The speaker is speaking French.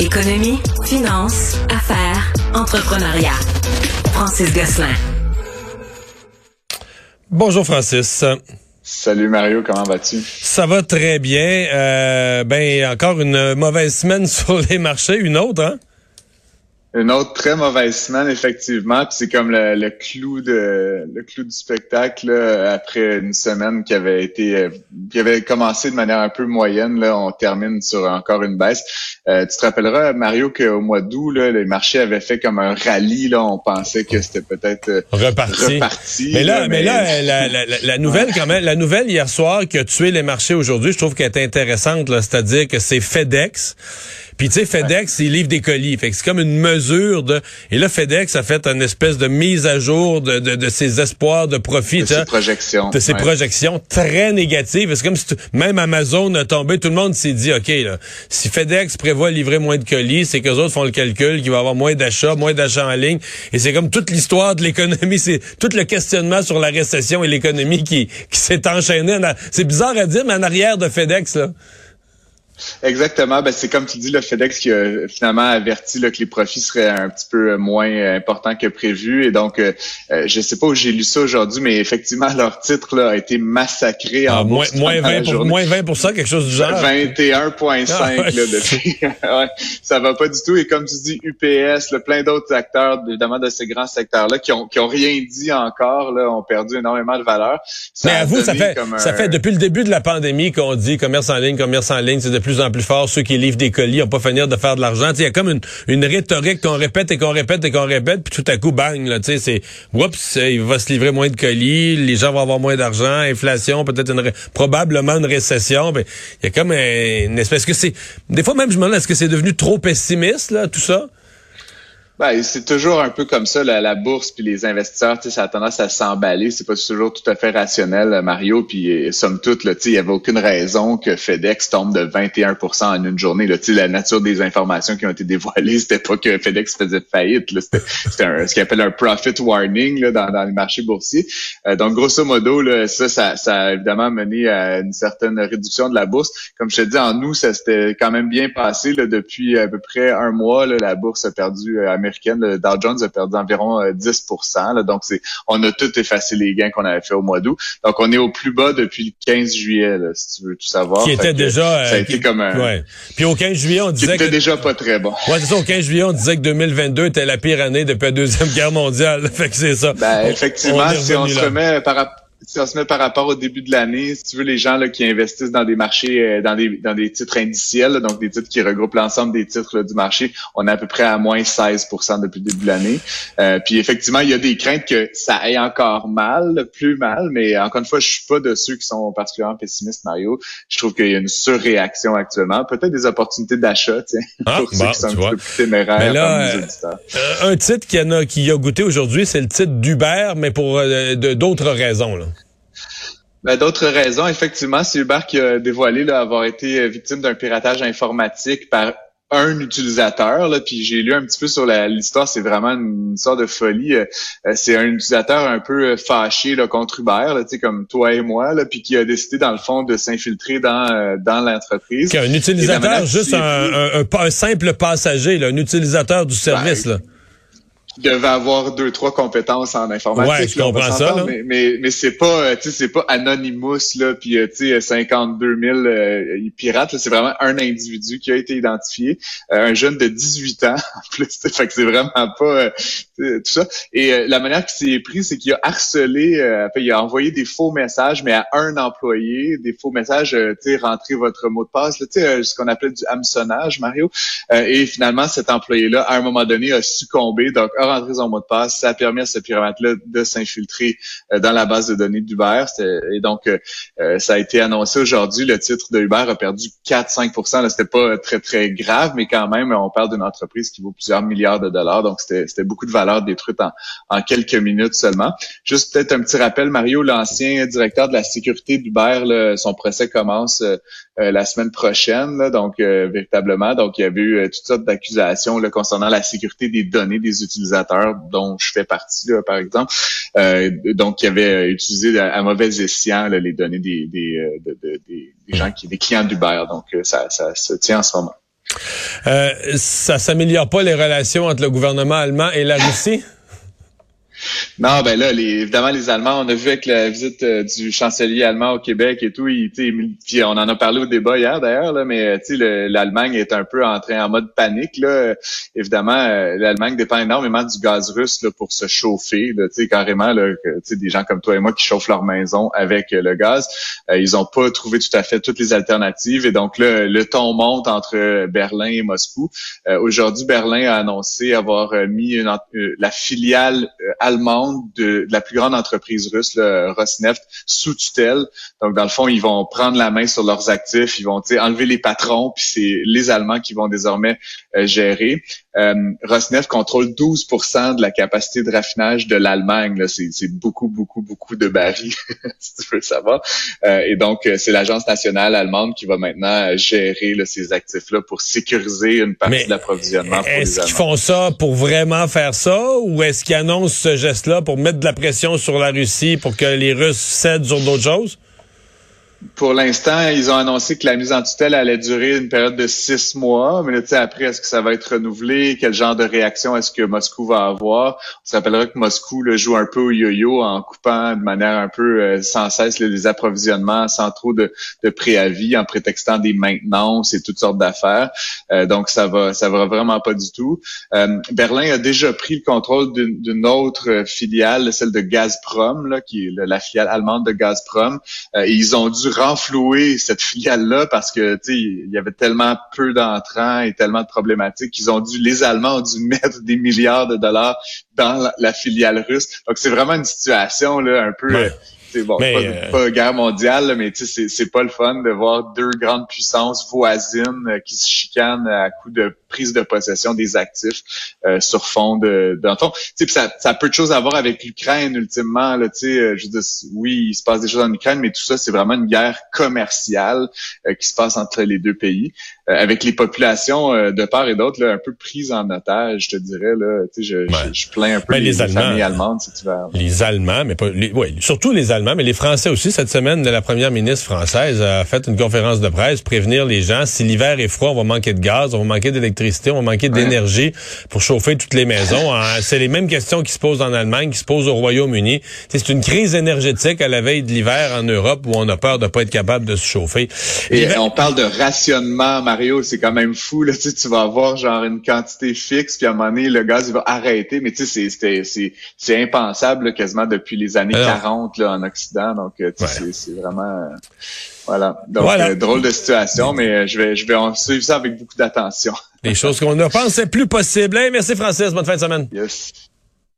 Économie, finance, affaires, entrepreneuriat. Francis Gosselin. Bonjour Francis. Salut Mario, comment vas-tu? Ça va très bien. Euh, ben encore une mauvaise semaine sur les marchés, une autre, hein? Une autre très mauvaise semaine, effectivement. Puis c'est comme le, clou de le clou du spectacle après une semaine qui avait été euh, qui avait commencé de manière un peu moyenne. Là, on termine sur encore une baisse. Euh, tu te rappelleras, Mario, qu'au mois d'août, les marchés avaient fait comme un rallye. Là, on pensait que c'était peut-être euh, reparti. Mais là, mais, là, la, la, la, nouvelle quand même, la nouvelle hier soir qui a tué les marchés aujourd'hui, je trouve qu'elle est intéressante. C'est-à-dire que c'est FedEx puis tu sais, FedEx, il livre des colis. Fait que c'est comme une mesure de... Et là, FedEx a fait une espèce de mise à jour de, de, de ses espoirs de profit. De ses projections. De ses projections très négatives. C'est comme si même Amazon a tombé. Tout le monde s'est dit, OK, là, si FedEx prévoit livrer moins de colis, c'est qu'eux autres font le calcul qu'il va y avoir moins d'achats, moins d'achats en ligne. Et c'est comme toute l'histoire de l'économie. C'est tout le questionnement sur la récession et l'économie qui, qui s'est enchaîné. C'est bizarre à dire, mais en arrière de FedEx, là. Exactement. Ben, c'est comme tu dis, le FedEx qui a finalement averti là, que les profits seraient un petit peu moins importants que prévu. Et donc, euh, euh je sais pas où j'ai lu ça aujourd'hui, mais effectivement, leur titre là, a été massacré ah, en moins, moins 20 pour, moins 20 quelque chose du genre. 21,5 ah, ouais. Ça va pas du tout. Et comme tu dis, UPS, là, plein d'autres acteurs, évidemment, de ces grands secteurs-là, qui ont, qui ont rien dit encore, là, ont perdu énormément de valeur. mais à vous, ça fait, ça fait depuis le début de la pandémie qu'on dit commerce en ligne, commerce en ligne, c'est depuis plus en plus fort. Ceux qui livrent des colis n'ont pas finir de faire de l'argent. Il y a comme une, une rhétorique qu'on répète et qu'on répète et qu'on répète, puis tout à coup, bang, là, tu sais, c'est, oups, il va se livrer moins de colis, les gens vont avoir moins d'argent, inflation, peut-être une, probablement une récession. Ben, il y a comme une espèce que c'est, des fois même je me demande, est-ce que c'est devenu trop pessimiste, là, tout ça? Ben, c'est toujours un peu comme ça, la, la bourse puis les investisseurs, ça a tendance à s'emballer. C'est pas toujours tout à fait rationnel, Mario. Puis somme toute, il n'y avait aucune raison que FedEx tombe de 21% en une journée. Là, la nature des informations qui ont été dévoilées, c'était pas que FedEx faisait faillite. C'était ce qu'on appelle un profit warning là, dans, dans les marchés boursiers. Euh, donc, grosso modo, là, ça, ça, ça, a évidemment mené à une certaine réduction de la bourse. Comme je te dis, en nous, ça s'était quand même bien passé. Là, depuis à peu près un mois, là, la bourse a perdu euh, le Dow Jones a perdu environ 10 euh, Donc, c'est, on a tout effacé les gains qu'on avait fait au mois d'août. Donc, on est au plus bas depuis le 15 juillet, si tu veux tout savoir. Qui était déjà... ça a euh, été comme un... Ouais. Puis au 15 juillet, on disait... Qui était déjà pas très bon. Ouais, c'est ça. Au 15 juillet, on disait que 2022 était la pire année depuis la Deuxième Guerre mondiale. fait que c'est ça. Ben, effectivement, si on se remet par rapport si on se met par rapport au début de l'année, si tu veux, les gens là, qui investissent dans des marchés, euh, dans des dans des titres indiciels, donc des titres qui regroupent l'ensemble des titres du marché, on est à peu près à moins 16% depuis le début de l'année. Euh, puis effectivement, il y a des craintes que ça aille encore mal, plus mal, mais encore une fois, je suis pas de ceux qui sont particulièrement pessimistes, Mario. Je trouve qu'il y a une surréaction actuellement, peut-être des opportunités d'achat, ah, pour ceux qui sont un petit peu plus téméraires là, euh, un titre qui, a, qui a goûté aujourd'hui, c'est le titre d'Uber, mais pour d'autres raisons. Là. Ben, D'autres raisons, effectivement, c'est Uber qui a dévoilé là, avoir été euh, victime d'un piratage informatique par un utilisateur. Là, puis j'ai lu un petit peu sur l'histoire, c'est vraiment une, sorte de folie. Euh, euh, c'est un utilisateur un peu fâché là, contre Uber, là, comme toi et moi, là, puis qui a décidé dans le fond de s'infiltrer dans, dans l'entreprise. Un utilisateur, juste un, un, simple passager, là, un utilisateur du service. Ben, là devait avoir deux trois compétences en informatique. Ouais, je comprends ça. Là. Mais mais, mais c'est pas euh, tu sais c'est pas Anonymous là puis euh, tu sais 52 000 euh, pirates c'est vraiment un individu qui a été identifié un jeune de 18 ans en plus fait que c'est vraiment pas ça et la manière qu'il s'est pris c'est qu'il a harcelé il a envoyé des faux messages mais à un employé des faux messages tu sais rentrer votre mot de passe tu sais ce qu'on appelle du hameçonnage Mario et finalement cet employé là à un moment donné a succombé donc rentrer son mot de passe. Ça a permis à ce pyramide-là de s'infiltrer euh, dans la base de données d'Uber. Et donc, euh, euh, ça a été annoncé aujourd'hui. Le titre de Uber a perdu 4-5% C'était pas très, très grave, mais quand même, on parle d'une entreprise qui vaut plusieurs milliards de dollars. Donc, c'était beaucoup de valeur détruite en, en quelques minutes seulement. Juste peut-être un petit rappel, Mario, l'ancien directeur de la sécurité d'Uber, son procès commence la semaine prochaine. donc, véritablement, donc il y avait eu toutes sortes d'accusations concernant la sécurité des données des utilisateurs dont je fais partie, par exemple, euh, donc qui avait utilisé à, mauvais escient les données des, des, euh, des, gens qui des clients d'Uber. Donc euh, ça se tient en ce moment. Euh, ça s'améliore pas les relations entre le gouvernement allemand et la Russie? Non, ben là, les, évidemment, les Allemands, on a vu avec la visite euh, du chancelier allemand au Québec et tout, il, puis on en a parlé au débat hier d'ailleurs, mais l'Allemagne est un peu entrée en mode panique. Là. Évidemment, euh, l'Allemagne dépend énormément du gaz russe là, pour se chauffer. Là, carrément, là, des gens comme toi et moi qui chauffent leur maison avec euh, le gaz, ils ont pas trouvé tout à fait toutes les alternatives. Et donc là, le ton monte entre Berlin et Moscou. Aujourd'hui, Berlin a annoncé avoir mis la filiale allemande de, la plus grande entreprise russe, le Rosneft, sous tutelle. Donc, dans le fond, ils vont prendre la main sur leurs actifs, ils vont enlever les patrons, puis c'est les Allemands qui vont désormais euh, gérer. Euh, Rosneft contrôle 12% de la capacité de raffinage de l'Allemagne. C'est beaucoup, beaucoup, beaucoup de barils, si tu veux savoir. Euh, et donc, euh, c'est l'Agence nationale allemande qui va maintenant gérer ces actifs-là pour sécuriser une partie de l'approvisionnement. Est-ce qu'ils font ça pour vraiment faire ça ou est-ce qu'ils annoncent ce geste-là pour mettre de la pression sur la Russie pour que les Russes cèdent sur d'autres choses? Pour l'instant, ils ont annoncé que la mise en tutelle allait durer une période de six mois. Mais là, après, est-ce que ça va être renouvelé? Quel genre de réaction est-ce que Moscou va avoir? On se rappellera que Moscou le joue un peu au yo-yo en coupant de manière un peu euh, sans cesse les approvisionnements sans trop de, préavis, en prétextant des maintenances et toutes sortes d'affaires. Euh, donc, ça va ça va vraiment pas du tout. Euh, Berlin a déjà pris le contrôle d'une autre filiale, celle de Gazprom, là, qui est la filiale allemande de Gazprom. et ils ont dû renflouer cette filiale-là parce que il y avait tellement peu d'entrants et tellement de problématiques qu'ils ont dû, les Allemands ont dû mettre des milliards de dollars dans la, filiale russe. Donc c'est vraiment une situation là un peu. C'est bon, mais, pas, pas, guerre mondiale, mais c'est, c'est pas le fun de voir deux grandes puissances voisines euh, qui se chicanent à coup de prise de possession des actifs euh, sur fond de, de ça, ça a peu de choses à voir avec l'Ukraine ultimement. Là, euh, je dis, oui, il se passe des choses en Ukraine, mais tout ça, c'est vraiment une guerre commerciale qui se passe entre les deux pays, avec les populations de part et d'autre un peu prises en otage, je te dirais. Là, je, je, je, plains un peu ben, les, les, familles allemandes cet hiver. Les Allemands, mais pas, les, ouais, surtout les Allemands mais les Français aussi. Cette semaine, la première ministre française a fait une conférence de presse, prévenir les gens, si l'hiver est froid, on va manquer de gaz, on va manquer d'électricité, on va manquer d'énergie pour chauffer toutes les maisons. C'est les mêmes questions qui se posent en Allemagne, qui se posent au Royaume-Uni. C'est une crise énergétique à la veille de l'hiver en Europe où on a peur de pas être capable de se chauffer. Et on parle de rationnement, Mario, c'est quand même fou. Là. Tu, tu vas avoir genre une quantité fixe, puis à un moment donné, le gaz il va arrêter. Mais tu sais, c'est impensable quasiment depuis les années 40 là, en Occident. Donc, euh, c'est vraiment... Euh, voilà. Donc, euh, drôle de situation, mais je vais, je vais en suivre ça avec beaucoup d'attention. Des choses qu'on ne pensait plus possibles. merci Francis, bonne fin de semaine. Yes.